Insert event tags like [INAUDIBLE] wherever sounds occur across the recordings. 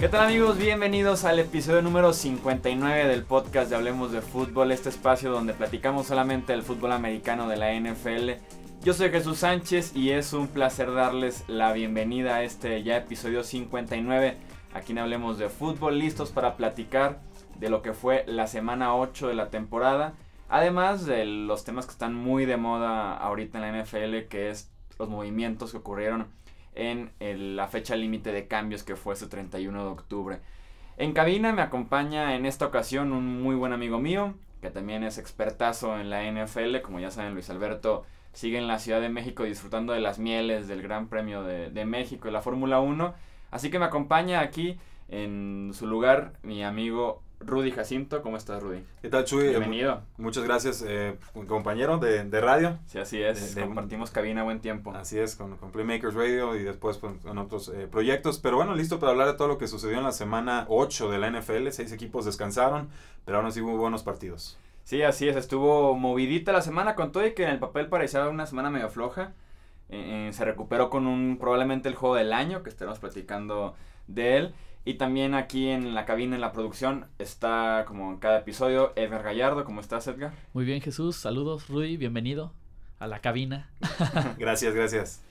¿Qué tal amigos? Bienvenidos al episodio número 59 del podcast de Hablemos de Fútbol, este espacio donde platicamos solamente del fútbol americano de la NFL. Yo soy Jesús Sánchez y es un placer darles la bienvenida a este ya episodio 59. Aquí en Hablemos de Fútbol, listos para platicar de lo que fue la semana 8 de la temporada. Además de los temas que están muy de moda ahorita en la NFL, que es los movimientos que ocurrieron en la fecha límite de cambios que fue ese 31 de octubre. En cabina me acompaña en esta ocasión un muy buen amigo mío, que también es expertazo en la NFL, como ya saben Luis Alberto sigue en la Ciudad de México disfrutando de las mieles del Gran Premio de, de México y la Fórmula 1, así que me acompaña aquí en su lugar mi amigo Rudy Jacinto. ¿Cómo estás, Rudy? ¿Qué tal, Chuy? Bienvenido. muchas gracias, eh, compañero de, de, radio. Sí, así es. Compartimos cabina buen tiempo. Así es, con, con Playmakers Radio y después con, otros eh, proyectos. Pero bueno, listo para hablar de todo lo que sucedió en la semana 8 de la NFL. Seis equipos descansaron, pero aún así hubo buenos partidos. Sí, así es. Estuvo movidita la semana con todo y que en el papel parecía una semana medio floja. Eh, se recuperó con un probablemente el juego del año, que estaremos platicando de él. Y también aquí en la cabina, en la producción, está como en cada episodio Edgar Gallardo. ¿Cómo estás, Edgar? Muy bien, Jesús. Saludos, Rudy. Bienvenido a la cabina. [LAUGHS] gracias, gracias.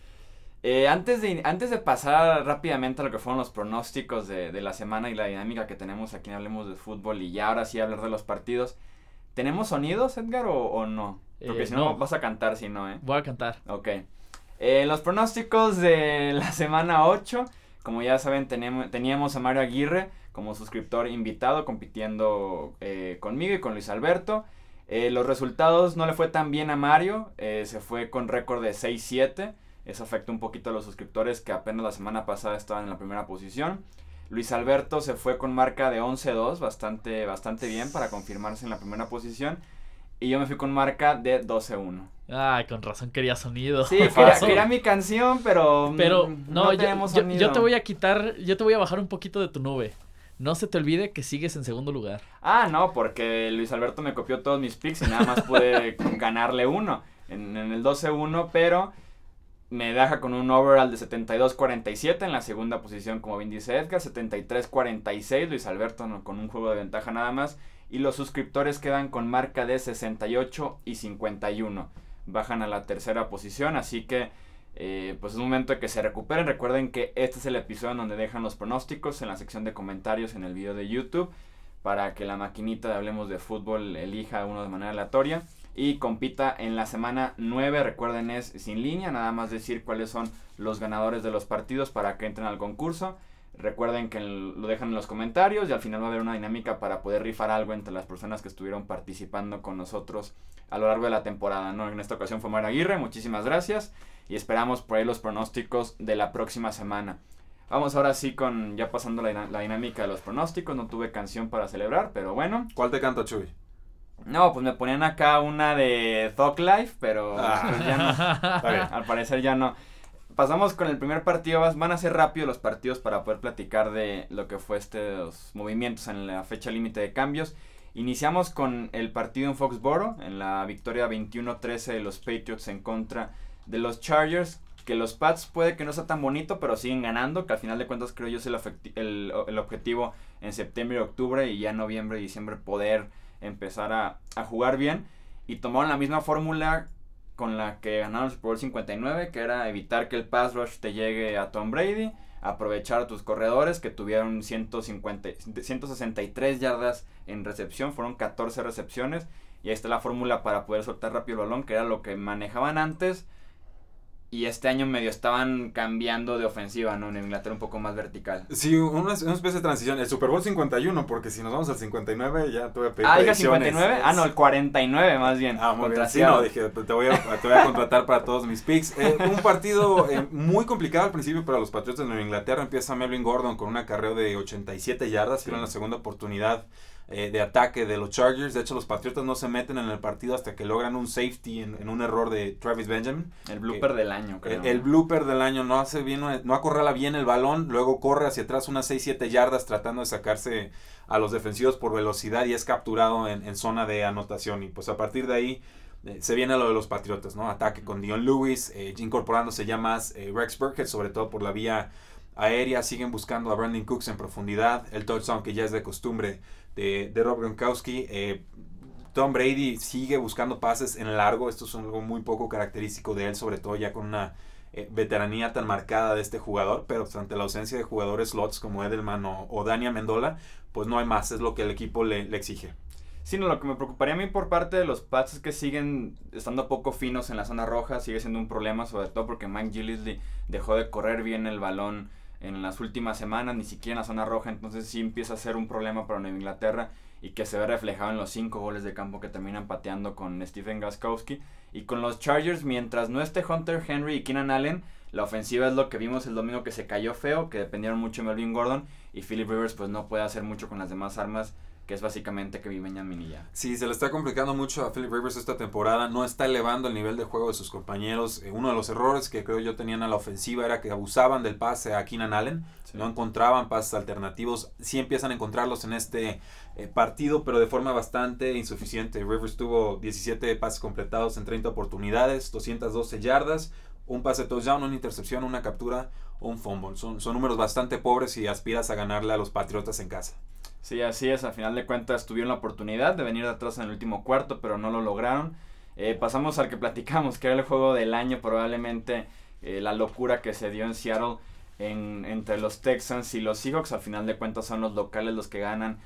Eh, antes, de, antes de pasar rápidamente a lo que fueron los pronósticos de, de, la semana y la dinámica que tenemos aquí en Hablemos de Fútbol y ya ahora sí hablar de los partidos, ¿tenemos sonidos, Edgar, o, no? Porque eh, si no, vas a cantar, si no, ¿eh? Voy a cantar. Ok. Eh, los pronósticos de la semana 8 como ya saben, teníamos a Mario Aguirre como suscriptor invitado compitiendo eh, conmigo y con Luis Alberto. Eh, los resultados no le fue tan bien a Mario, eh, se fue con récord de 6-7. Eso afectó un poquito a los suscriptores que apenas la semana pasada estaban en la primera posición. Luis Alberto se fue con marca de 11-2, bastante, bastante bien para confirmarse en la primera posición. Y yo me fui con marca de 12-1. Ay, con razón quería sonido. Sí, [LAUGHS] quería, mi canción, pero. Pero no, yo, yo, te voy a quitar, yo te voy a bajar un poquito de tu nube. No se te olvide que sigues en segundo lugar. Ah, no, porque Luis Alberto me copió todos mis picks y nada más pude [LAUGHS] ganarle uno en, en el 12-1, pero me deja con un overall de 72-47 en la segunda posición, como bien dice Edgar, 73-46, Luis Alberto con un juego de ventaja nada más y los suscriptores quedan con marca de 68 y 51. Bajan a la tercera posición, así que eh, pues es momento de que se recuperen. Recuerden que este es el episodio en donde dejan los pronósticos en la sección de comentarios en el video de YouTube para que la maquinita de Hablemos de Fútbol elija uno de manera aleatoria y compita en la semana 9. Recuerden, es sin línea, nada más decir cuáles son los ganadores de los partidos para que entren al concurso. Recuerden que lo dejan en los comentarios y al final va a haber una dinámica para poder rifar algo entre las personas que estuvieron participando con nosotros a lo largo de la temporada. ¿no? En esta ocasión fue Mara Aguirre, muchísimas gracias y esperamos por ahí los pronósticos de la próxima semana. Vamos ahora sí con ya pasando la, dinámica de los pronósticos. No tuve canción para celebrar, pero bueno. ¿Cuál te canta, Chuy? No, pues me ponían acá una de Thug Life, pero ah. pues ya no. [LAUGHS] Al parecer ya no pasamos con el primer partido. Van a ser rápidos los partidos para poder platicar de lo que fue estos movimientos en la fecha límite de cambios. Iniciamos con el partido en Foxboro, en la victoria 21-13 de los Patriots en contra de los Chargers. Que los Pats puede que no sea tan bonito, pero siguen ganando. Que al final de cuentas creo yo es el, objetivo en septiembre y octubre. Y ya noviembre y diciembre poder empezar a, a jugar bien. Y tomaron la misma fórmula con la que ganaron el Super Bowl 59, que era evitar que el pass rush te llegue a Tom Brady, aprovechar a tus corredores que tuvieron 150, 163 yardas en recepción, fueron 14 recepciones, y ahí está la fórmula para poder soltar rápido el balón, que era lo que manejaban antes, y este año medio estaban cambiando de ofensiva, ¿no? En Inglaterra un poco más vertical. Sí, una, especie de transición. El Super Bowl 51, porque si nos vamos al 59 ya te voy a pedir Ah, el 59? Ah, no, el 49 más bien. Ah, muy bien. Sí, no, dije, te voy, a, te voy a contratar para todos mis picks. Eh, un partido eh, muy complicado al principio para los Patriotas de Nueva Inglaterra. Empieza Melvin Gordon con un acarreo de 87 yardas, que era la segunda oportunidad eh, de ataque de los Chargers. De hecho, los Patriotas no se meten en el partido hasta que logran un safety en, un error de Travis Benjamin. El blooper del año, creo. El, blooper del año no hace bien, no acorrala bien el balón, luego corre hacia atrás unas 6-7 yardas tratando de sacarse a los defensivos por velocidad y es capturado en, zona de anotación. Y pues a partir de ahí eh, se viene lo de los Patriotas, ¿no? Ataque con Dion Lewis, eh, incorporándose ya más Rex Burkhead, sobre todo por la vía aérea, siguen buscando a Brandon Cooks en profundidad, el touchdown que ya es de costumbre de, de Rob Gronkowski. Eh, Tom Brady sigue buscando pases en largo, esto es algo muy poco característico de él, sobre todo ya con una eh, veteranía tan marcada de este jugador, pero ante la ausencia de jugadores slots como Edelman o, o Dania Mendola, pues no hay más, es lo que el equipo le, le exige. Sí, no, lo que me preocuparía a mí por parte de los Pats es que siguen estando poco finos en la zona roja, sigue siendo un problema, sobre todo porque Mike Gillisley dejó de correr bien el balón en las últimas semanas, ni siquiera en la zona roja, entonces sí empieza a ser un problema para Nueva Inglaterra y que se ve reflejado en los cinco goles de campo que terminan pateando con Stephen Gaskowski. Y con los Chargers, mientras no esté Hunter Henry y Keenan Allen, la ofensiva es lo que vimos el domingo que se cayó feo, que dependieron mucho de Melvin Gordon y Philip Rivers pues no puede hacer mucho con las demás armas que es básicamente que Benjamin ya. Sí, se le está complicando mucho a Philip Rivers esta temporada, no está elevando el nivel de juego de sus compañeros. Eh, uno de los errores que creo yo tenían a la ofensiva era que abusaban del pase a Keenan Allen, no encontraban pases alternativos, sí empiezan a encontrarlos en este eh, partido, pero de forma bastante insuficiente. Rivers tuvo 17 pases completados en 30 oportunidades, 212 yardas, un pase touchdown, una intercepción, una captura, un fumble. Son, son números bastante pobres y aspiras a ganarle a los Patriotas en casa. Sí, así es. A final de cuentas tuvieron la oportunidad de venir de atrás en el último cuarto, pero no lo lograron. Eh, pasamos al que platicamos, que era el juego del año, probablemente eh, la locura que se dio en Seattle en, entre los Texans y los Seahawks. Al final de cuentas son los locales los que ganan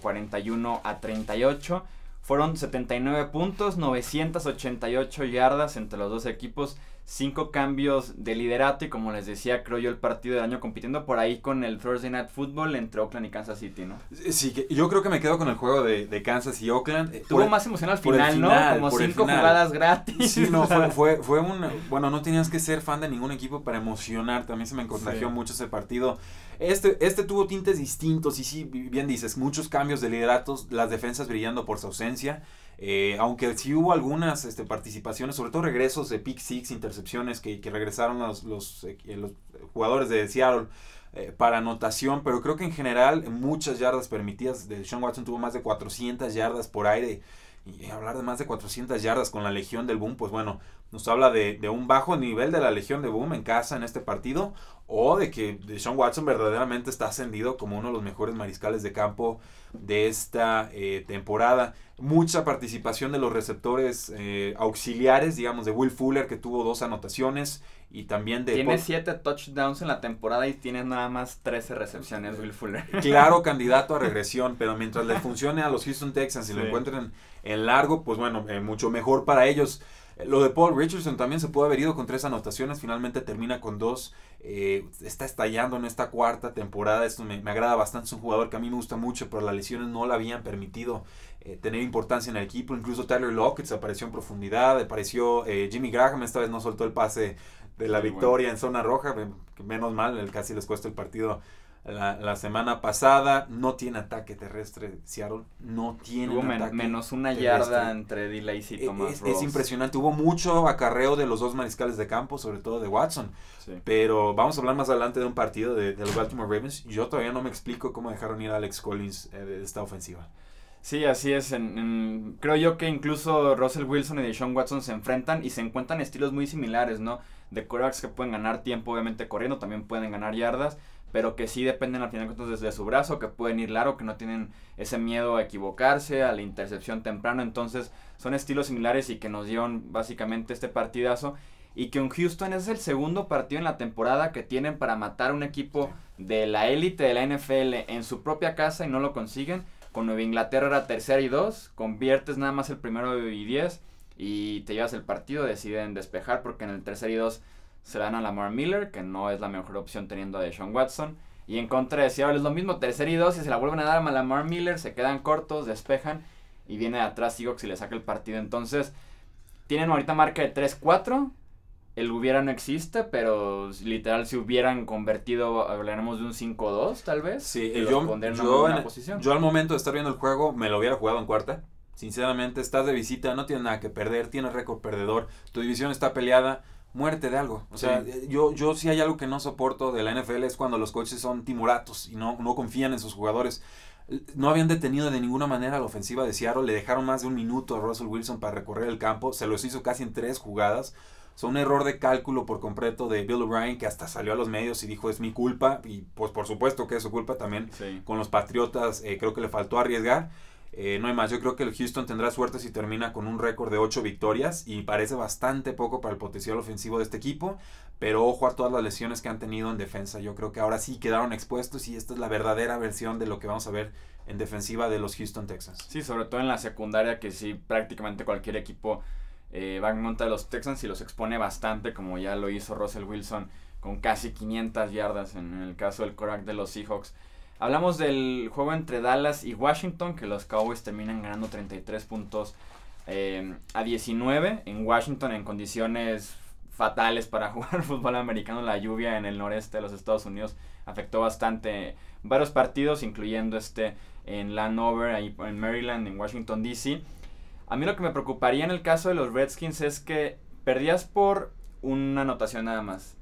41 eh, a 38. Fueron 79 puntos, 988 yardas entre los dos equipos cinco cambios de liderato y como les decía, creo yo el partido del año compitiendo por ahí con el Thursday Night Football entre Oakland y Kansas City, ¿no? Sí, yo creo que me quedo con el juego de, de Kansas y Oakland. Eh, Tuvo más emoción al final, ¿no? Como cinco jugadas gratis. Sí, no, fue, [LAUGHS] fue, fue, un... Bueno, no tenías que ser fan de ningún equipo para emocionarte. A mí se me contagió mucho ese partido. Este, este tuvo tintes distintos y sí, bien dices, muchos cambios de lideratos, las defensas brillando por su ausencia. Eh, aunque sí hubo algunas este, participaciones, sobre todo regresos de pick six, intercepciones que, regresaron los, los, eh, los, jugadores de Seattle eh, para anotación, pero creo que en general muchas yardas permitidas. De Sean Watson tuvo más de 400 yardas por aire. Y hablar de más de 400 yardas con la Legión del Boom, pues bueno, nos habla de, un bajo nivel de la Legión de Boom en casa en este partido, o de que Sean Watson verdaderamente está ascendido como uno de los mejores mariscales de campo de esta eh, temporada. Mucha participación de los receptores eh, auxiliares, digamos, de Will Fuller, que tuvo dos anotaciones, y también de... Tiene siete touchdowns en la temporada y tiene nada más 13 recepciones, Will Fuller. [LAUGHS] Claro, [LAUGHS] candidato a regresión, pero mientras le funcione a los Houston Texans y lo encuentren en largo, pues bueno, eh, mucho mejor para ellos. Lo de Paul Richardson también se puede haber ido con tres anotaciones, finalmente termina con dos. Eh, está estallando en esta cuarta temporada, esto me, agrada bastante, es un jugador que a mí me gusta mucho, pero las lesiones no le habían permitido eh, tener importancia en el equipo. Incluso Tyler Lockett apareció en profundidad, apareció eh, Jimmy Graham, esta vez no soltó el pase de la victoria en zona roja, menos mal, casi les cuesta el partido la, semana pasada. No tiene ataque terrestre Seattle. No tiene menos una yarda entre D. y e, Thomas es, es, impresionante. Hubo mucho acarreo de los dos mariscales de campo, sobre todo de Watson. Pero vamos a hablar más adelante de un partido de, los Baltimore Ravens. Yo todavía no me explico cómo dejaron ir a Alex Collins eh, de esta ofensiva. Sí, así es. En, creo yo que incluso Russell Wilson y Deshaun Watson se enfrentan y se encuentran estilos muy similares, ¿no? De quarterbacks que pueden ganar tiempo, obviamente corriendo, también pueden ganar yardas pero que sí dependen al final de cuentas desde su brazo, que pueden ir largo, que no tienen ese miedo a equivocarse, a la intercepción temprano, entonces son estilos similares y que nos dieron básicamente este partidazo. Y que en Houston es el segundo partido en la temporada que tienen para matar un equipo de la élite de la NFL en su propia casa y no lo consiguen. Con Nueva Inglaterra era tercera y dos, conviertes nada más el primero y diez y te llevas el partido, deciden despejar porque en el tercer y dos se dan a Lamar Miller, que no es la mejor opción teniendo a Deshaun Watson. Y en contra de Seattle es lo mismo, tercer y dos, y se la vuelven a dar a Lamar Miller, se quedan cortos, despejan, y viene de atrás Seahawks y le saca el partido. Entonces, tienen ahorita marca de 3-4. El hubiera no existe, pero literal si hubieran convertido, hablaremos de un 5-2 tal vez. Sí, yo, yo, yo al momento de estar viendo el juego me lo hubiera jugado en cuarta. Sinceramente, estás de visita, no tienes nada que perder, tienes récord perdedor, tu división está peleada muerte de algo. O sea, yo, yo sí hay algo que no soporto de la NFL es cuando los coaches son timoratos y no, no confían en sus jugadores. No habían detenido de ninguna manera la ofensiva de Seattle, le dejaron más de un minuto a Russell Wilson para recorrer el campo, se los hizo casi en tres jugadas. O un error de cálculo por completo de Bill O'Brien que hasta salió a los medios y dijo es mi culpa. Y pues por supuesto que es su culpa también. Con los Patriotas eh, creo que le faltó arriesgar. Eh, no hay más, yo creo que el Houston tendrá suerte si termina con un récord de 8 victorias y parece bastante poco para el potencial ofensivo de este equipo, pero ojo a todas las lesiones que han tenido en defensa, yo creo que ahora sí quedaron expuestos y esta es la verdadera versión de lo que vamos a ver en defensiva de los Houston Texans. Sí, sobre todo en la secundaria que sí prácticamente cualquier equipo eh, va en contra de los Texans y los expone bastante como ya lo hizo Russell Wilson con casi 500 yardas en el caso del Korak de los Seahawks. Hablamos del juego entre Dallas y Washington, que los Cowboys terminan ganando 33 puntos eh, a 19 en Washington en condiciones fatales para [LAUGHS] jugar fútbol americano. La lluvia en el noreste de los Estados Unidos afectó bastante varios partidos, incluyendo este en Landover, ahí en Maryland, en Washington, D.C. A mí lo que me preocuparía en el caso de los Redskins es que perdías por una anotación nada más.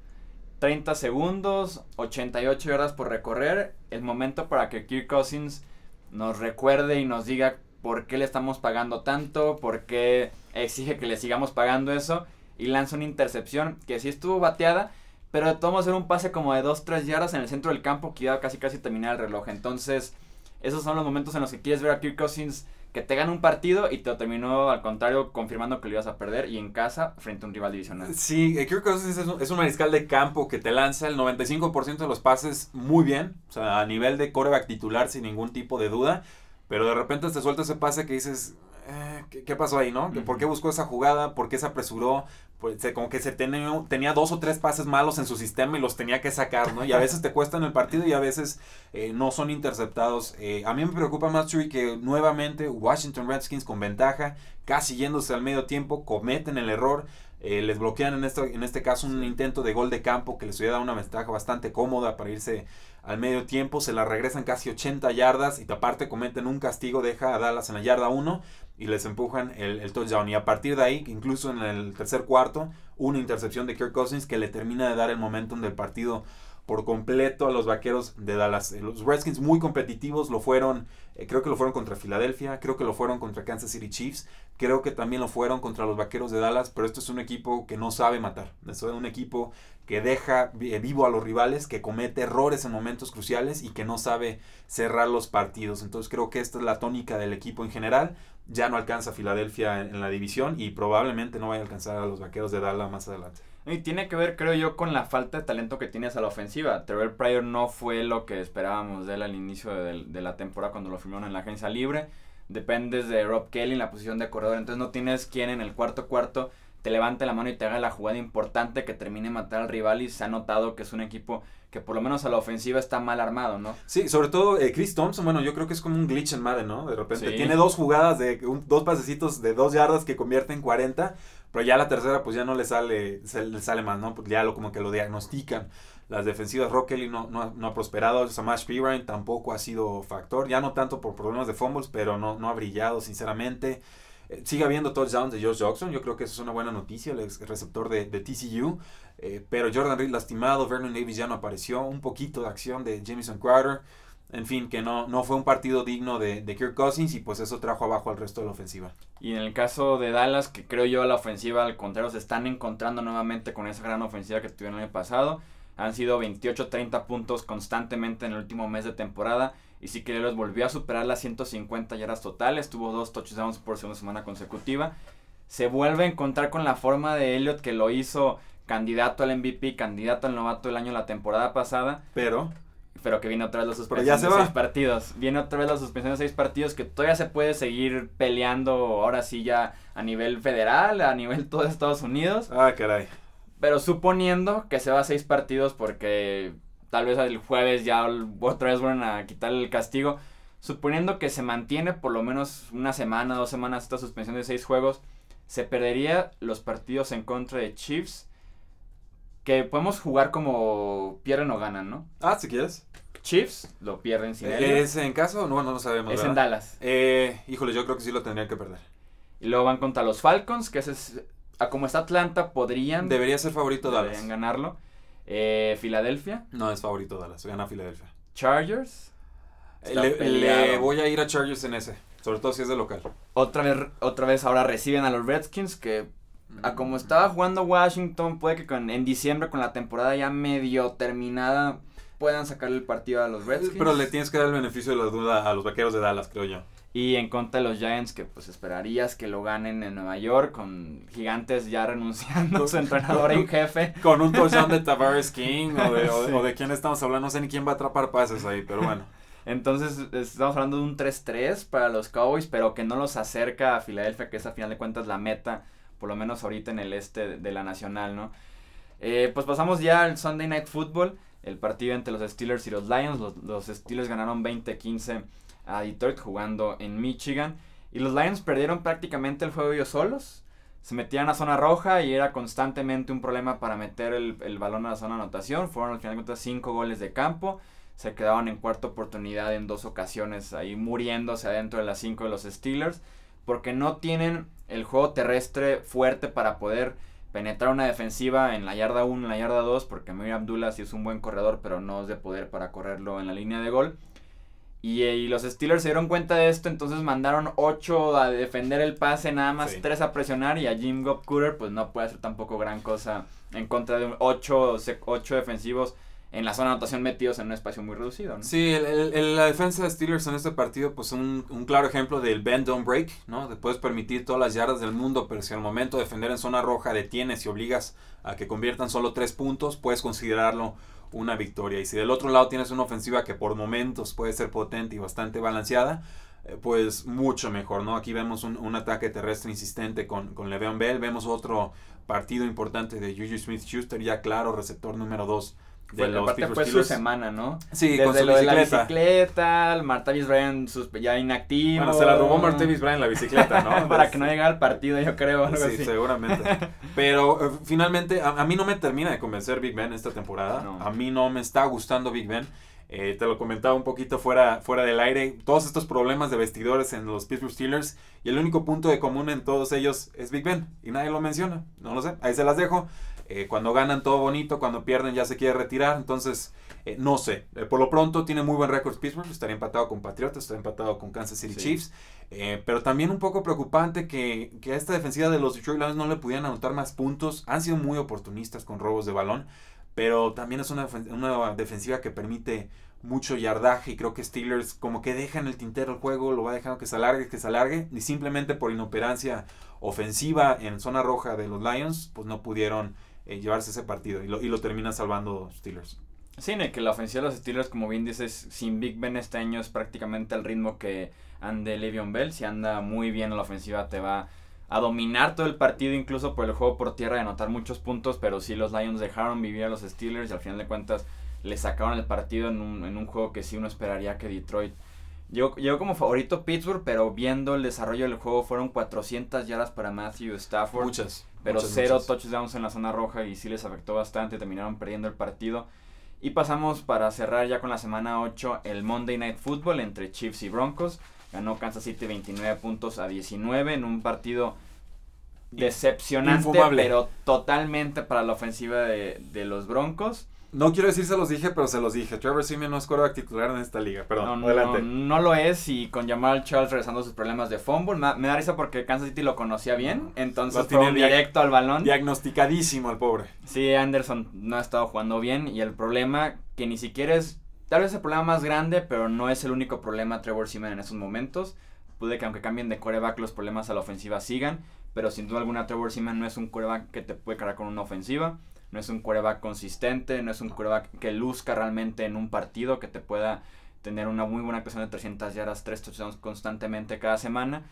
30 segundos, 88 horas por recorrer, el momento para que Kirk Cousins nos recuerde y nos diga por qué le estamos pagando tanto, por qué exige que le sigamos pagando eso, y lanza una intercepción que sí estuvo bateada, pero de todos hacer un pase como de 2-3 yardas en el centro del campo que iba casi casi terminar el reloj. Entonces, esos son los momentos en los que quieres ver a Kirk Cousins que te gana un partido y te terminó al contrario confirmando que lo ibas a perder y en casa frente a un rival divisional. Sí, eh, Kirk Cousins es un, es un mariscal de campo que te lanza el 95% de los pases muy bien, o sea, a nivel de coreback titular sin ningún tipo de duda, pero de repente te suelta ese pase que dices, eh, ¿qué, pasó ahí, no? ¿Por qué buscó esa jugada? ¿Por qué se apresuró? Pues, como que se tenía, tenía dos o tres pases malos en su sistema y los tenía que sacar, ¿no? Y a veces te cuestan el partido y a veces eh, no son interceptados. Eh, a mí me preocupa más, Chuy, que nuevamente Washington Redskins con ventaja, casi yéndose al medio tiempo, cometen el error. les bloquean en, esto, en este caso un intento de gol de campo que les hubiera dado una ventaja bastante cómoda para irse al medio tiempo, se la regresan casi 80 yardas y aparte cometen un castigo, deja a Dallas en la yarda 1 y les empujan el, touchdown. Y a partir de ahí, incluso en el tercer cuarto, una intercepción de Kirk Cousins que le termina de dar el momentum del partido por completo a los vaqueros de Dallas. Eh, los Redskins muy competitivos lo fueron, eh, creo que lo fueron contra Filadelfia, creo que lo fueron contra Kansas City Chiefs, creo que también lo fueron contra los vaqueros de Dallas, pero esto es un equipo que no sabe matar. es un equipo que deja eh, vivo a los rivales, que comete errores en momentos cruciales y que no sabe cerrar los partidos. Entonces creo que esta es la tónica del equipo en general ya no alcanza a Filadelfia en, la división y probablemente no vaya a alcanzar a los vaqueros de Dallas más adelante. Y tiene que ver, creo yo, con la falta de talento que tienes a la ofensiva. Terrell Pryor no fue lo que esperábamos de él al inicio de, la temporada cuando lo firmaron en la agencia libre. Dependes de Rob Kelly en la posición de corredor, entonces no tienes quien en el cuarto cuarto te levante la mano y te haga la jugada importante que termine matar al rival y se ha notado que es un equipo que por lo menos a la ofensiva está mal armado, ¿no? Sí, sobre todo eh, Chris Thompson, bueno, yo creo que es como un glitch en Madden, ¿no? De repente tiene dos jugadas de dos pasecitos de dos yardas que convierte en 40, pero ya la tercera pues ya no le sale, le sale más, ¿no? Porque ya lo como que lo diagnostican. Las defensivas, Rock Kelly no, no, ha prosperado, Samash Pirine tampoco ha sido factor, ya no tanto por problemas de fumbles, pero no, no ha brillado, sinceramente. Eh, sigue habiendo touchdowns de Josh Jackson, yo creo que eso es una buena noticia, el receptor de, de TCU. Eh, pero Jordan Reed lastimado, Vernon Davis ya no apareció, un poquito de acción de Jameson Crowder. En fin, que no, no fue un partido digno de, de Kirk Cousins y pues eso trajo abajo al resto de la ofensiva. Y en el caso de Dallas, que creo yo la ofensiva al contrario se están encontrando nuevamente con esa gran ofensiva que tuvieron el año pasado. Han sido 28-30 puntos constantemente en el último mes de temporada. Y sí que los volvió a superar las 150 yardas totales. Tuvo dos touchdowns por segunda semana consecutiva. Se vuelve a encontrar con la forma de Elliot que lo hizo candidato al MVP, candidato al novato del año la temporada pasada. Pero. Pero que viene otra vez la suspensión de seis partidos. Viene otra vez la suspensión de seis partidos que todavía se puede seguir peleando ahora sí ya a nivel federal, a nivel todo Estados Unidos. Ah, caray. Pero suponiendo que se va a seis partidos porque tal vez el jueves ya otra vez van a quitarle el castigo. Suponiendo que se mantiene por lo menos una semana, dos semanas esta suspensión de seis juegos, se perdería los partidos en contra de Chiefs que podemos jugar como pierden o ganan, ¿no? Ah, si quieres. Chiefs lo pierden sin él. ¿Es en caso? No, no lo sabemos. Es en Dallas. Eh, híjole, yo creo que sí lo tendrían que perder. Y luego van contra los Falcons, que es, a como está Atlanta, podrían. Debería ser favorito Dallas. Deberían ganarlo. Eh, Filadelfia. No, es favorito Dallas. Gana Filadelfia. Chargers. Eh, le, voy a ir a Chargers en ese. Sobre todo si es de local. Otra vez, otra vez ahora reciben a los Redskins, que a como estaba jugando Washington, puede que en diciembre con la temporada ya medio terminada puedan sacarle el partido a los Redskins. Pero le tienes que dar el beneficio de la duda a los vaqueros de Dallas, creo yo. Y en contra de los Giants, que pues esperarías que lo ganen en Nueva York, con gigantes ya renunciando a su entrenador en jefe. Con un touchdown de Tavares King, o de, o de quién estamos hablando, no sé ni quién va a atrapar pases ahí, pero bueno. [LAUGHS] Entonces, estamos hablando de un 3-3 para los Cowboys, pero que no los acerca a Filadelfia, que es a final de cuentas la meta, por lo menos ahorita en el este de la Nacional, ¿no? Eh, pues pasamos ya al Sunday Night Football, el partido entre los Steelers y los Lions. Los, Steelers ganaron 20-15 a Detroit jugando en Michigan. Y los Lions perdieron prácticamente el juego ellos solos. Se metían a zona roja y era constantemente un problema para meter el, el balón a la zona de anotación. Fueron al final de cuentas 5 goles de campo se quedaban en cuarta oportunidad en dos ocasiones, ahí muriéndose adentro de las cinco de los Steelers, porque no tienen el juego terrestre fuerte para poder penetrar una defensiva en la yarda 1, en la yarda 2, porque Mir Abdullah sí es un buen corredor, pero no es de poder para correrlo en la línea de gol. Y, eh, los Steelers se dieron cuenta de esto, entonces mandaron 8 a defender el pase, nada más 3 a presionar y a Jim Gopcooter pues no puede hacer tampoco gran cosa en contra de 8 ocho defensivos en la zona de anotación metidos en un espacio muy reducido. ¿no? Sí, el, la defensa de Steelers en este partido, pues un, un claro ejemplo del bend don't break, ¿no? Puedes permitir todas las yardas del mundo, pero si al momento de defender en zona roja detienes y obligas a que conviertan solo tres puntos, puedes considerarlo una victoria. Y si del otro lado tienes una ofensiva que por momentos puede ser potente y bastante balanceada, eh, pues mucho mejor, ¿no? Aquí vemos un, un ataque terrestre insistente con, con Le'Veon Bell, vemos otro partido importante de Juju Smith-Schuster, ya claro, receptor número 2 de los aparte fue su semana, ¿no? Sí, Desde con su lo bicicleta. de la bicicleta, el Martavis Bryan sus, ya inactivo. Bueno, se la robó Martavis Bryan la bicicleta, ¿no? [LAUGHS] Para que no llegara al partido, yo creo. Algo sí, así. seguramente. [LAUGHS] Pero eh, finalmente, a, a, mí no me termina de convencer Big Ben esta temporada. No. A mí no me está gustando Big Ben. Eh, te lo comentaba un poquito fuera, fuera del aire. Todos estos problemas de vestidores en los Pittsburgh Steelers. Y el único punto de común en todos ellos es Big Ben. Y nadie lo menciona. No lo sé. Ahí se las dejo. Eh, cuando ganan todo bonito, cuando pierden ya se quiere retirar. Entonces, eh, no sé. Eh, por lo pronto tiene muy buen récord Pittsburgh. Estaría empatado con Patriotas, estaría empatado con Kansas City Sí. Chiefs. Pero también un poco preocupante que, que a esta defensiva de los Detroit Lions no le pudieran anotar más puntos. Han sido muy oportunistas con robos de balón. Pero también es una, una defensiva que permite mucho yardaje y creo que Steelers como que deja en el tintero el juego, lo va dejando que se alargue, que se alargue y simplemente por inoperancia ofensiva en zona roja de los Lions, pues no pudieron eh, llevarse ese partido y lo, y lo termina salvando Steelers. Sí, y que la ofensiva de los Steelers, como bien dices, sin Big Ben este año es prácticamente al ritmo que ande Le'Veon Bell. Si anda muy bien en la ofensiva te va a dominar todo el partido, incluso por el juego por tierra, de anotar muchos puntos, pero sí los Lions dejaron vivir a los Steelers y al final de cuentas le sacaron el partido en un, en un juego que sí uno esperaría que Detroit... Llegó, llegó como favorito Pittsburgh, pero viendo el desarrollo del juego fueron 400 yardas para Matthew Stafford. Muchas. Pero muchas, cero muchas. touchdowns en la zona roja y sí les afectó bastante, terminaron perdiendo el partido. Y pasamos para cerrar ya con la semana 8 el Monday Night Football entre Chiefs y Broncos. Ganó Kansas City 29 puntos a 19 en un partido decepcionante, Infumable. pero totalmente para la ofensiva de, de los Broncos. No quiero decir se los dije, pero se los dije. Trevor Simeon no es quarterback titular en esta liga. Perdón, No, adelante. no lo es y con Jamal Charles regresando a sus problemas de fumble. Me, me da risa porque Kansas City lo conocía bien, entonces Lo tiene directo al balón. Diagnosticadísimo el pobre. Sí, Anderson no ha estado jugando bien y el problema que ni siquiera es, tal vez el problema más grande, pero no es el único problema Trevor Seaman en estos momentos. Puede que aunque cambien de coreback los problemas a la ofensiva sigan, pero sin duda alguna Trevor Seaman no es un coreback que te puede cargar con una ofensiva, no es un coreback consistente, no es un coreback que luzca realmente en un partido, que te pueda tener una muy buena actuación de 300 yardas, 3 touchdowns constantemente cada semana.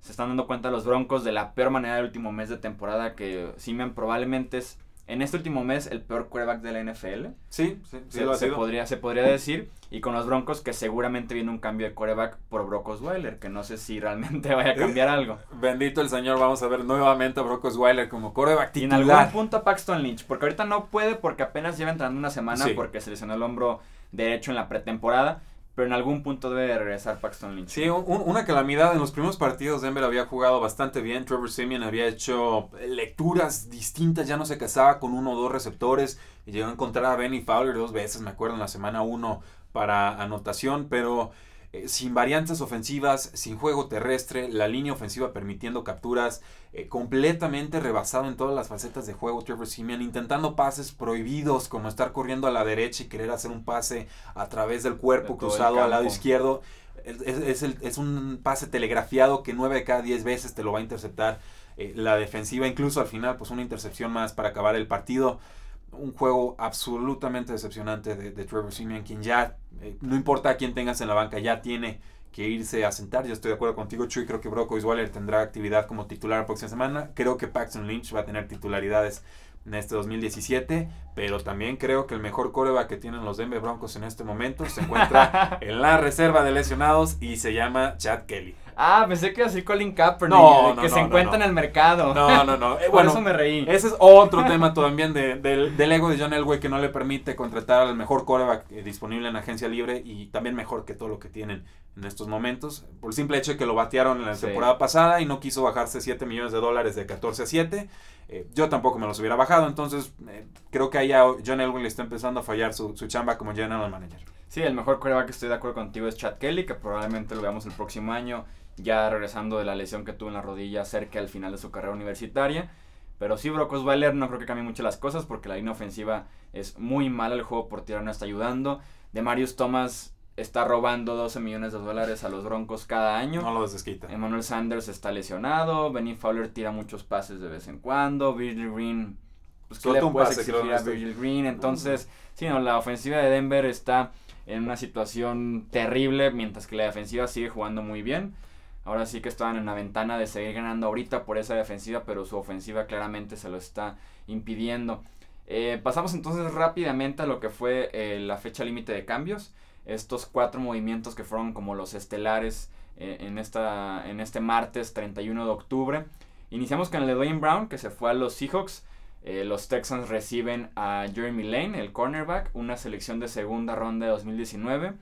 Se están dando cuenta los Broncos de la peor manera del último mes de temporada que Seaman probablemente es en este último mes el peor quarterback de la NFL. Sí, sí, sí se, lo ha se sido. podría, se podría decir. Y con los Broncos que seguramente viene un cambio de quarterback por Brock Osweiler, que no sé si realmente [LAUGHS] vaya a cambiar algo. Bendito el Señor, vamos a ver nuevamente a Brock Osweiler como coreback Y en titular. algún punto a Paxton Lynch, porque ahorita no puede porque apenas lleva entrando una semana Sí. porque se lesionó el hombro derecho en la pretemporada, pero en algún punto debe de regresar Paxton Lynch. Sí, un- un- una calamidad. En los primeros partidos Denver había jugado bastante bien. Trevor Simeon había hecho lecturas distintas. Ya no se casaba con uno o dos receptores. Llegó a encontrar a Benny Fowler dos veces, me acuerdo, en la semana 1 para anotación. Pero eh, sin variantes ofensivas, sin juego terrestre, la línea ofensiva permitiendo capturas, eh, completamente rebasado en todas las facetas de juego Trevor Simeon, intentando pases prohibidos como estar corriendo a la derecha y querer hacer un pase a través del cuerpo cruzado al lado izquierdo. Es, es, un pase telegrafiado que 9 de cada 10 veces te lo va a interceptar. Eh, la defensiva, incluso al final, pues una intercepción más para acabar el partido un juego absolutamente decepcionante de, Trevor Simeon, quien ya, eh, no importa a quién tengas en la banca, ya tiene que irse a sentar. Yo estoy de acuerdo contigo, Chuy. Creo que Brock Osweiler tendrá actividad como titular la próxima semana. Creo que Paxton Lynch va a tener titularidades en este 2017, pero también creo que el mejor coreback que tienen los Denver Broncos en este momento se encuentra [LAUGHS] en la reserva de lesionados y se llama Chad Kelly. Ah, pensé que iba a decir Colin Kaepernick, no, no, que se encuentra en el mercado. No, no, no. [LAUGHS] Por eso me reí. Ese es otro [LAUGHS] tema también de, del ego de John Elway que no le permite contratar al mejor coreback eh, disponible en agencia libre y también mejor que todo lo que tienen en estos momentos. Por el simple hecho de que lo batearon en la temporada pasada y no quiso bajarse 7 millones de dólares de 14 a 7. Eh, yo tampoco me los hubiera bajado, entonces eh, creo que ahí a John Elway le está empezando a fallar su, su chamba como general manager. Sí, el mejor coreback que estoy de acuerdo contigo es Chad Kelly, que probablemente lo veamos el próximo año ya regresando de la lesión que tuvo en la rodilla cerca al final de su carrera universitaria. Pero sí, Brock Osweiler no creo que cambie mucho las cosas porque la línea ofensiva es muy mala, el juego por tierra no está ayudando. De Marius Thomas está robando 12 millones de dólares a los Broncos cada año. No lo desquita. Emmanuel Sanders está lesionado, Benny Fowler tira muchos pases de vez en cuando, Virgil Green, pues ¿qué le puedes exigir a Virgil Green? Entonces, sí, no, la ofensiva de Denver está en una situación terrible, mientras que la defensiva sigue jugando muy bien. Ahora sí que estaban en la ventana de seguir ganando ahorita por esa defensiva, pero su ofensiva claramente se lo está impidiendo. Eh, pasamos entonces rápidamente a lo que fue eh, la fecha límite de cambios. Estos cuatro movimientos que fueron como los estelares eh, en, esta, en este martes 31 de octubre. Iniciamos con Dwayne Brown, que se fue a los Seahawks. los Texans reciben a Jeremy Lane, el cornerback, una selección de segunda ronda de 2019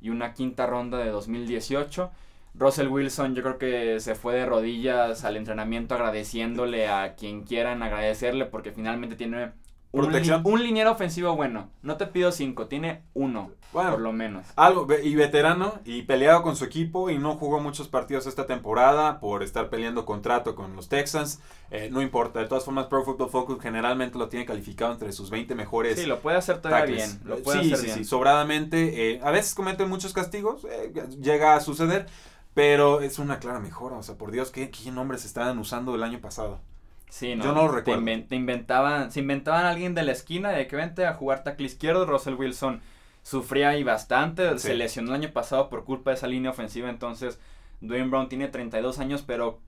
y una quinta ronda de 2018. Russell Wilson yo creo que se fue de rodillas al entrenamiento agradeciéndole a quien quieran agradecerle porque finalmente tiene un, un liniero ofensivo bueno. No te pido cinco, tiene uno, por lo menos. Algo, y veterano, y peleado con su equipo, y no jugó muchos partidos esta temporada por estar peleando contrato con los Texans. Eh, no importa, de todas formas, Pro Football Focus generalmente lo tiene calificado entre sus 20 mejores. Sí, lo puede hacer todavía bien. Lo puede sí, hacer sí, sí, sobradamente. Eh, a veces comete muchos castigos, eh, llega a suceder pero es una clara mejora. O sea, por Dios, ¿qué, qué nombres estaban usando el año pasado? Sí, no, Yo no lo recuerdo. Te, inventaban, se inventaban a alguien de la esquina de que vente a jugar tackle izquierdo. Russell Wilson sufría ahí bastante. Se lesionó el año pasado por culpa de esa línea ofensiva. Entonces, Dwayne Brown tiene 32 años, pero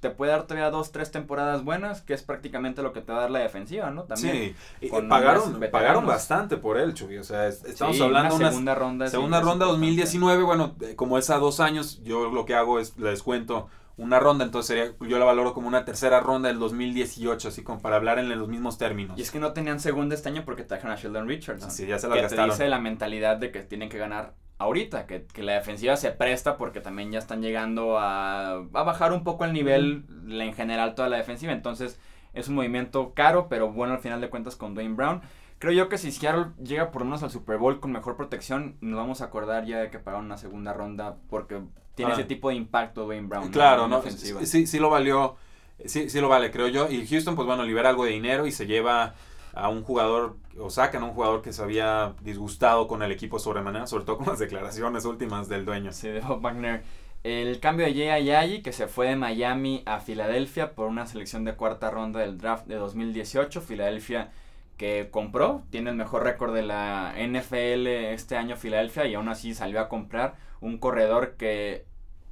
te puede dar todavía dos, tres temporadas buenas, que es prácticamente lo que te va a dar la defensiva, ¿no? También. Sí, pagaron, pagaron bastante por él, Chuy. O sea, estamos hablando de una segunda ronda. Segunda ronda 2019, bueno, eh, como es a dos años, yo lo que hago es le descuento una ronda, entonces sería, yo la valoro como una tercera ronda del 2018, así como para hablar en los mismos términos. Y es que no tenían segunda este año porque trajeron a Sheldon Richardson. Así, ya se la que gastaron. te dice la mentalidad de que tienen que ganar ahorita, que, la defensiva se presta porque también ya están llegando a, a bajar un poco el nivel en general toda la defensiva. Entonces es un movimiento caro, pero bueno al final de cuentas con Dwayne Brown. Creo yo que si Seattle llega por lo menos al Super Bowl con mejor protección, nos vamos a acordar ya de que pagaron una segunda ronda porque tiene ese tipo de impacto Dwayne Brown. Claro, ¿no? Sí, sí lo valió, sí, sí lo vale, creo yo. Y Houston, pues bueno, libera algo de dinero y se lleva a un jugador o sacan a un jugador que se había disgustado con el equipo sobremanera, sobre todo con las declaraciones últimas del dueño. Sí, de Bob Wagner. El cambio de Jay Ayayi, que se fue de Miami a Filadelfia por una selección de cuarta ronda del draft de 2018. Filadelfia que compró, tiene el mejor récord de la NFL este año Filadelfia y aún así salió a comprar un corredor que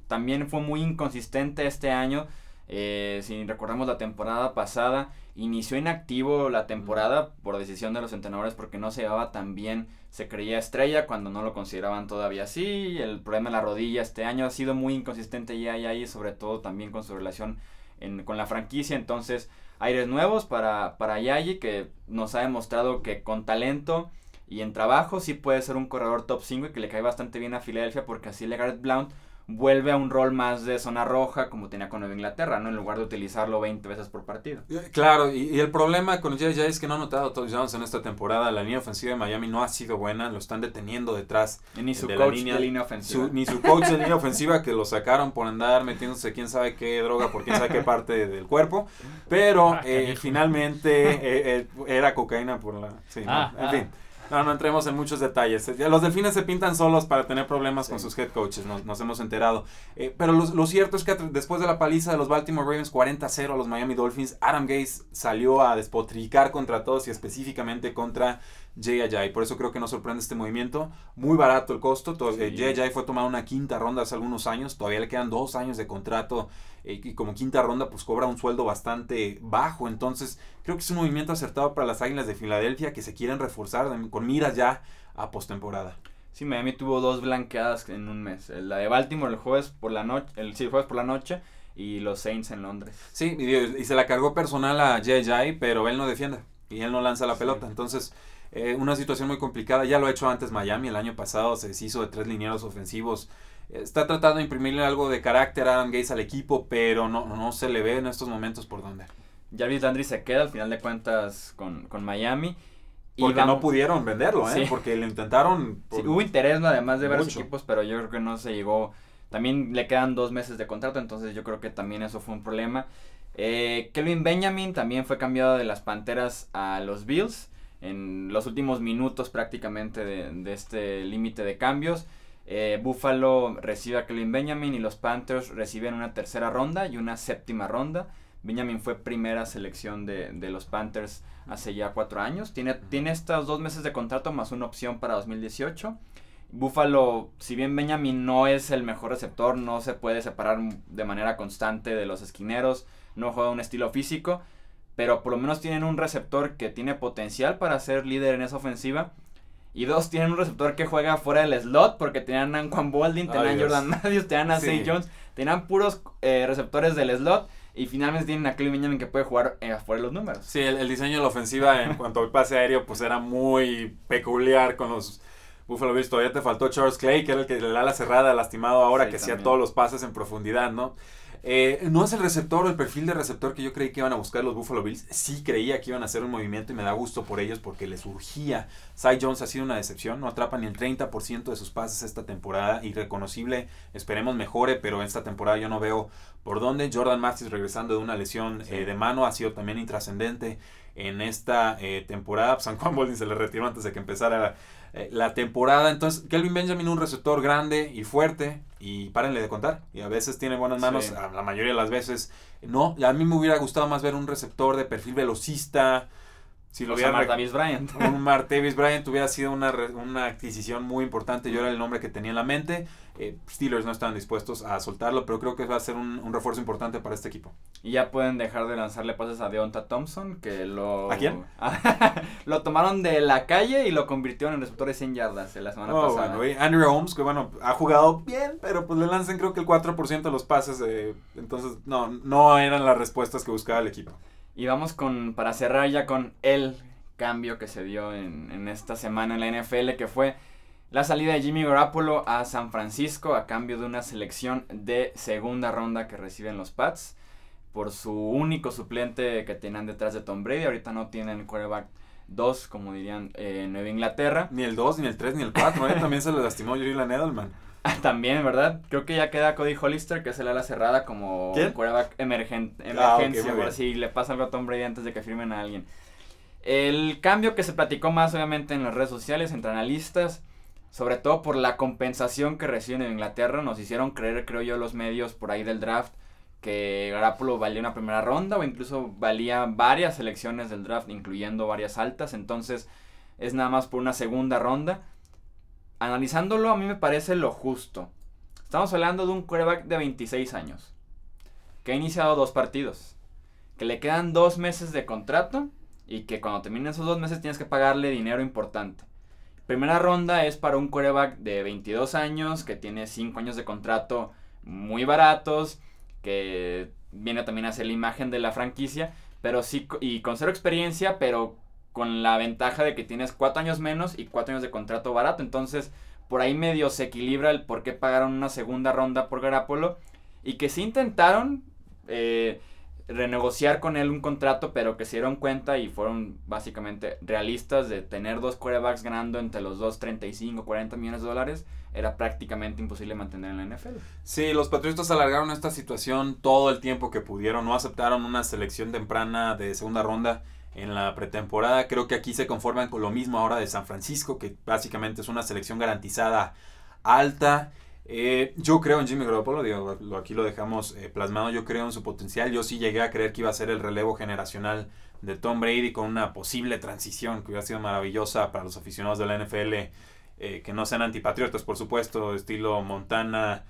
también fue muy inconsistente este año eh, si recordamos la temporada pasada, inició inactivo la temporada por decisión de los entrenadores porque no se llevaba tan bien. Se creía estrella cuando no lo consideraban todavía así. El problema de la rodilla este año ha sido muy inconsistente ya y ahí, sobre todo también con su relación con la franquicia. Entonces, aires nuevos para, para Yayi que nos ha demostrado que con talento y en trabajo sí puede ser un corredor top 5 y que le cae bastante bien a Filadelfia porque así LeGarrette Blount vuelve a un rol más de zona roja como tenía con Nueva Inglaterra, ¿no? En lugar de utilizarlo 20 veces por partido. Eh, claro, y, el problema con J.J. es que no ha notado touchdowns en esta temporada. La línea ofensiva de Miami no ha sido buena, lo están deteniendo detrás. ni su coach línea, de línea ofensiva. ni su coach de línea ofensiva que lo sacaron por andar metiéndose quién sabe qué droga por quién sabe qué parte del cuerpo. Pero [LAUGHS] ah, eh, finalmente eh, era cocaína por la... Sí, ah, en fin. No, no entremos en muchos detalles. Los delfines se pintan solos para tener problemas con sus head coaches, nos, hemos enterado. Eh, pero lo, cierto es que después de la paliza de los Baltimore Ravens 40-0 a los Miami Dolphins, Adam Gase salió a despotricar contra todos y específicamente contra Jay Por eso creo que no sorprende este movimiento. Muy barato el costo. Sí. Jay fue tomado una quinta ronda hace algunos años. Todavía le quedan dos años de contrato. Eh, y como quinta ronda, pues cobra un sueldo bastante bajo. Entonces, creo que es un movimiento acertado para las Águilas de Filadelfia que se quieren reforzar con miras ya a postemporada. Sí, Miami tuvo dos blanqueadas en un mes. La de Baltimore el jueves por la noche, el, sí, el jueves por la noche y los Saints en Londres. Sí, y, se la cargó personal a Jay pero él no defiende y él no lanza la pelota. Entonces, eh, una situación muy complicada. Ya lo ha hecho antes Miami. El año pasado se deshizo de tres linieros ofensivos. Está tratando de imprimirle algo de carácter a Adam Gates al equipo, pero no, no se le ve en estos momentos por dónde. Jarvis Landry se queda al final de cuentas con, con Miami. Y porque no pudieron venderlo, ¿eh? Porque lo intentaron. hubo interés, además de varios equipos, pero yo creo que no se llegó. También le quedan dos meses de contrato, entonces yo creo que también eso fue un problema. Eh, Kelvin Benjamin también fue cambiado de las Panteras a los Bills en los últimos minutos prácticamente de, este límite de cambios. Eh, Buffalo recibe a Kelvin Benjamin y los Panthers reciben una tercera ronda y una séptima ronda. Benjamin fue primera selección de, los Panthers hace ya cuatro años. Tiene, tiene estos dos meses de contrato más una opción para 2018. Buffalo, si bien Benjamin no es el mejor receptor, no se puede separar de manera constante de los esquineros, no juega un estilo físico, pero por lo menos tienen un receptor que tiene potencial para ser líder en esa ofensiva. Y dos, tienen un receptor que juega fuera del slot porque tenían a Juan Boldin, tenían a Jordan Matthews, tenían a sí. Jones, tenían puros eh, receptores del slot. Y finalmente tienen a Cleve Benjamin que puede jugar eh, fuera de los números. Sí, el, diseño de la ofensiva en [LAUGHS] cuanto al pase aéreo pues era muy peculiar con los Buffalo Bills. Todavía te faltó Charles Clay, que era el que le da la cerrada lastimado ahora, que hacía todos los pases en profundidad, ¿no? Eh, no es el receptor o el perfil de receptor que yo creí que iban a buscar los Buffalo Bills. Sí creía que iban a hacer un movimiento y me da gusto por ellos porque les urgía. Cy Jones ha sido una decepción, no atrapa ni el 30% de sus pases esta temporada. Irreconocible, esperemos mejore, pero esta temporada yo no veo por dónde. Jordan Matthews regresando de una lesión eh, de mano ha sido también intrascendente en esta eh, temporada. San Juan Boldin se le retiró antes de que empezara eh, la temporada. Entonces, Kelvin Benjamin, un receptor grande y fuerte, y párenle de contar. Y a veces tiene buenas manos, la mayoría de las veces no. A mí me hubiera gustado más ver un receptor de perfil velocista. Si lo hubiera Martavis Bryant. Un Martavis Bryant hubiera sido una, una adquisición muy importante. Yo era el nombre que tenía en la mente. Eh, Steelers no están dispuestos a soltarlo, pero creo que va a ser un, refuerzo importante para este equipo. Y ya pueden dejar de lanzarle pases a Deonta Thompson, que lo... ¿A quién? [LAUGHS] lo tomaron de la calle y lo convirtieron en receptores 100 yardas la semana oh, pasada. Andrew Holmes, que bueno, ha jugado bien, pero pues le lanzan creo que el 4% de los pases, entonces no, no eran las respuestas que buscaba el equipo. Y vamos con, para cerrar ya con el cambio que se dio en, en esta semana en la NFL, que fue la salida de Jimmy Garoppolo a San Francisco a cambio de una selección de segunda ronda que reciben los Pats por su único suplente que tenían detrás de Tom Brady. Ahorita no tienen quarterback 2, como dirían eh, en Nueva Inglaterra. Ni el 2, ni el 3, ni el 4. ¿eh? También se le lastimó Julian Edelman. [LAUGHS] También, ¿verdad? Creo que ya queda Cody Hollister, que es el ala cerrada, como quarterback emergen ah, emergencia. por si le pasa algo a Tom Brady antes de que firmen a alguien. El cambio que se platicó más, obviamente, en las redes sociales, entre analistas, sobre todo por la compensación que reciben en Inglaterra, nos hicieron creer, creo yo, los medios por ahí del draft, que Garapolo valía una primera ronda o incluso valía varias selecciones del draft, incluyendo varias altas, entonces es nada más por una segunda ronda. Analizándolo, a mí me parece lo justo. Estamos hablando de un quarterback de 26 años, que ha iniciado dos partidos, que le quedan dos meses de contrato y que cuando terminen esos dos meses tienes que pagarle dinero importante. Primera ronda es para un quarterback de 22 años que tiene 5 años de contrato muy baratos, que viene también a ser la imagen de la franquicia, pero sí, y con cero experiencia, pero con la ventaja de que tienes 4 años menos y 4 años de contrato barato. Entonces, por ahí medio se equilibra el por qué pagaron una segunda ronda por Garapolo y que sí intentaron eh, renegociar con él un contrato, pero que se dieron cuenta y fueron básicamente realistas de tener dos quarterbacks ganando entre los dos 35, 40 millones de dólares, era prácticamente imposible mantener en la NFL. Sí, los Patriotas alargaron esta situación todo el tiempo que pudieron, no aceptaron una selección temprana de segunda ronda en la pretemporada. Creo que aquí se conforman con lo mismo ahora de San Francisco, que básicamente es una selección garantizada alta. Eh, yo creo en Jimmy Garoppolo, digo, aquí lo dejamos eh, plasmado, yo creo en su potencial, yo sí llegué a creer que iba a ser el relevo generacional de Tom Brady con una posible transición que hubiera sido maravillosa para los aficionados de la NFL, eh, que no sean antipatriotas, por supuesto, estilo Montana,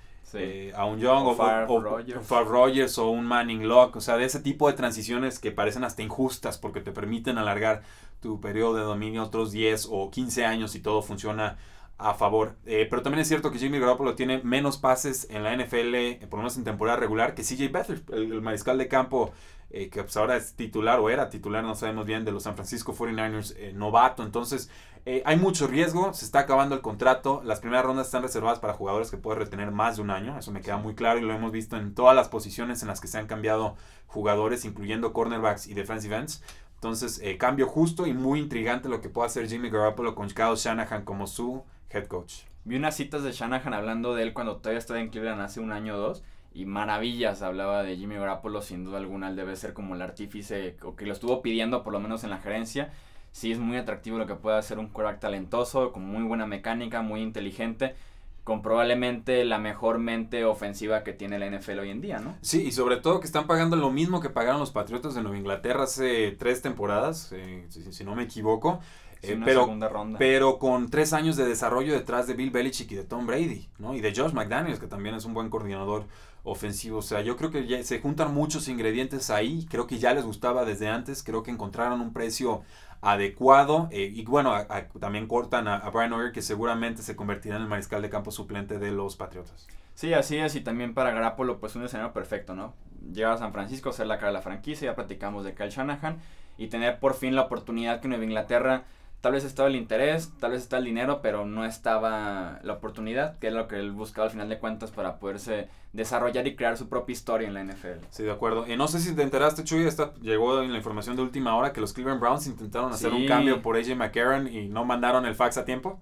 a un Young o, o, Rogers. o un Manning Lock, o sea, de ese tipo de transiciones que parecen hasta injustas porque te permiten alargar tu periodo de dominio otros 10 o 15 años y todo funciona a favor. Eh, pero también es cierto que Jimmy Garoppolo tiene menos pases en la NFL, eh, por lo menos en temporada regular, que CJ Beathard, el, mariscal de campo, eh, que pues ahora es titular o era titular, no sabemos bien, de los San Francisco 49ers, novato. Entonces, hay mucho riesgo, se está acabando el contrato. Las primeras rondas están reservadas para jugadores que pueden retener más de un año, eso me queda muy claro y lo hemos visto en todas las posiciones en las que se han cambiado jugadores, incluyendo cornerbacks y defensive ends. Entonces, cambio justo y muy intrigante lo que puede hacer Jimmy Garoppolo con Kyle Shanahan como su head coach. Vi unas citas de Shanahan hablando de él cuando todavía estaba en Cleveland hace un año o dos. Y maravillas hablaba de Jimmy Garoppolo, sin duda alguna. Él debe ser como el artífice, o que lo estuvo pidiendo por lo menos en la gerencia. Sí es muy atractivo lo que puede hacer un quarterback talentoso, con muy buena mecánica, muy inteligente con probablemente la mejor mente ofensiva que tiene la NFL hoy en día, ¿no? Sí, y sobre todo que están pagando lo mismo que pagaron los Patriotas de Nueva Inglaterra hace tres temporadas, eh, si, no me equivoco. Eh, pero, ronda. pero con tres años de desarrollo detrás de Bill Belichick y de Tom Brady, ¿no? Y de Josh McDaniels, que también es un buen coordinador ofensivo. O sea, yo creo que ya se juntan muchos ingredientes ahí. Creo que ya les gustaba desde antes. Creo que encontraron un precio adecuado. Eh, y bueno, también cortan a, Brian Hoyer, que seguramente se convertirá en el mariscal de campo suplente de los Patriotas. Sí, así es. Y también para Garapolo, pues un escenario perfecto, ¿no? Llegar a San Francisco, ser la cara de la franquicia. Ya platicamos de Kyle Shanahan. Y tener por fin la oportunidad que Nueva Inglaterra tal vez estaba el interés, tal vez está el dinero, pero no estaba la oportunidad, que es lo que él buscaba al final de cuentas para poderse desarrollar y crear su propia historia en la NFL. Sí, de acuerdo. Y no sé si te enteraste, Chuy, esta llegó en la información de última hora que los Cleveland Browns intentaron hacer un cambio por AJ McCarron y no mandaron el fax a tiempo.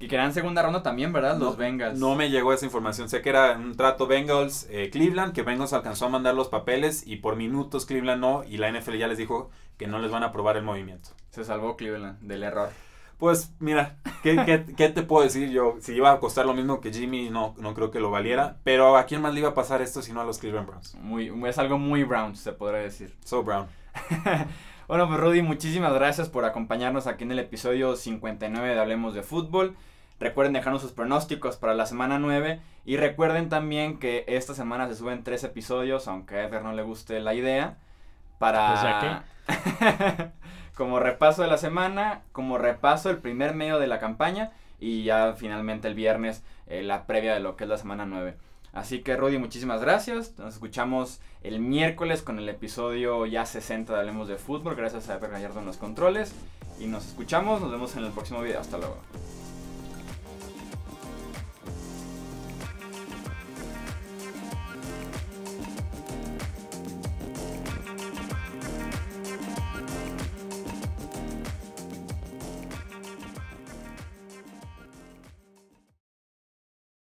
Y que eran segunda ronda también, ¿verdad? Los Bengals. No me llegó esa información. Sé que era un trato Bengals-Cleveland, que Bengals alcanzó a mandar los papeles y por minutos Cleveland no. Y la NFL ya les dijo que no les van a aprobar el movimiento. Se salvó Cleveland del error. Pues mira, ¿qué, qué, te puedo decir yo? Si iba a costar lo mismo que Jimmy, no, no creo que lo valiera. Pero ¿a quién más le iba a pasar esto si no a los Cleveland Browns? Muy, es algo muy Browns, se podría decir. So Brown. [LAUGHS] bueno, pues Rudy, muchísimas gracias por acompañarnos aquí en el episodio 59 de Hablemos de Fútbol. Recuerden dejarnos sus pronósticos para la semana 9. Y recuerden también que esta semana se suben tres episodios, aunque a Eder no le guste la idea. Para. Pues [LAUGHS] como repaso de la semana, como repaso el primer medio de la campaña. Y ya finalmente el viernes eh, la previa de lo que es la semana 9. Así que Rudy, muchísimas gracias. Nos escuchamos el miércoles con el episodio ya 60 de Hablemos de Fútbol. Gracias a Ever Gallardo en los controles. Y nos escuchamos, nos vemos en el próximo video. Hasta luego.